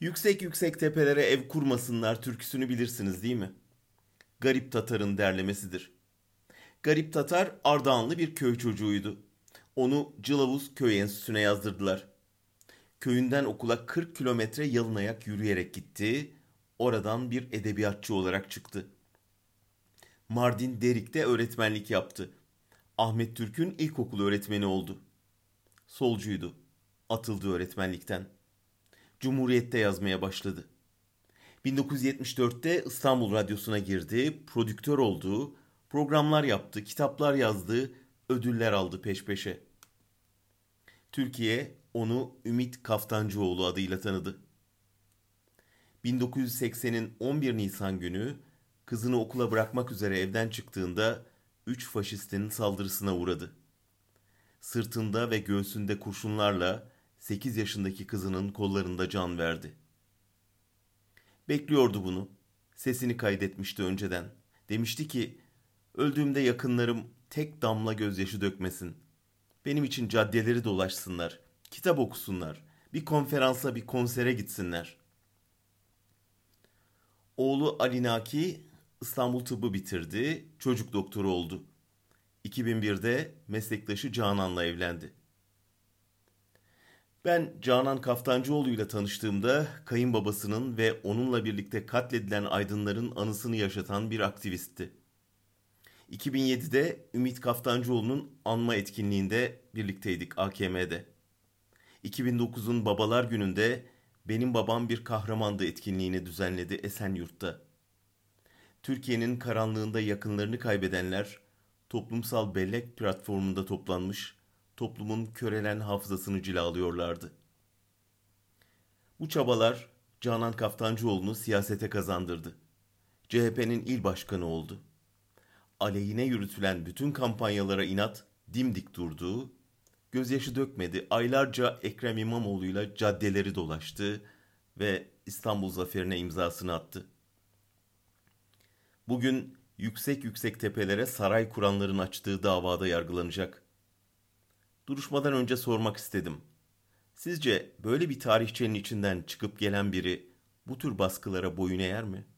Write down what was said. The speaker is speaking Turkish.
Yüksek yüksek tepelere ev kurmasınlar türküsünü bilirsiniz değil mi? Garip Tatar'ın derlemesidir. Garip Tatar Ardahanlı bir köy çocuğuydu. Onu Cılavuz Köy Enstitüsü'ne yazdırdılar. Köyünden okula 40 kilometre yalın ayak yürüyerek gitti. Oradan bir edebiyatçı olarak çıktı. Mardin Derik'te öğretmenlik yaptı. Ahmet Türk'ün ilkokul öğretmeni oldu. Solcuydu. Atıldı öğretmenlikten. Cumhuriyet'te yazmaya başladı. 1974'te İstanbul Radyosu'na girdi, prodüktör oldu, programlar yaptı, kitaplar yazdı, ödüller aldı peş peşe. Türkiye onu Ümit Kaftancıoğlu adıyla tanıdı. 1980'in 11 Nisan günü kızını okula bırakmak üzere evden çıktığında üç faşistin saldırısına uğradı. Sırtında ve göğsünde kurşunlarla 8 yaşındaki kızının kollarında can verdi. Bekliyordu bunu. Sesini kaydetmişti önceden. Demişti ki, öldüğümde yakınlarım tek damla gözyaşı dökmesin. Benim için caddeleri dolaşsınlar, kitap okusunlar, bir konferansa bir konsere gitsinler. Oğlu Ali Naki İstanbul Tıbbı bitirdi, çocuk doktoru oldu. 2001'de meslektaşı Canan'la evlendi. Ben Canan Kaftancıoğlu ile tanıştığımda kayınbabasının ve onunla birlikte katledilen aydınların anısını yaşatan bir aktivistti. 2007'de Ümit Kaftancıoğlu'nun anma etkinliğinde birlikteydik AKM'de. 2009'un Babalar Günü'nde Benim Babam Bir Kahramandı etkinliğini düzenledi Esenyurt'ta. Türkiye'nin karanlığında yakınlarını kaybedenler toplumsal bellek platformunda toplanmış toplumun körelen hafızasını cilalıyorlardı. Bu çabalar Canan Kaftancıoğlu'nu siyasete kazandırdı. CHP'nin il başkanı oldu. Aleyhine yürütülen bütün kampanyalara inat dimdik durdu, gözyaşı dökmedi, aylarca Ekrem İmamoğlu'yla caddeleri dolaştı ve İstanbul zaferine imzasını attı. Bugün yüksek yüksek tepelere saray kuranların açtığı davada yargılanacak. Duruşmadan önce sormak istedim. Sizce böyle bir tarihçenin içinden çıkıp gelen biri bu tür baskılara boyun eğer mi?''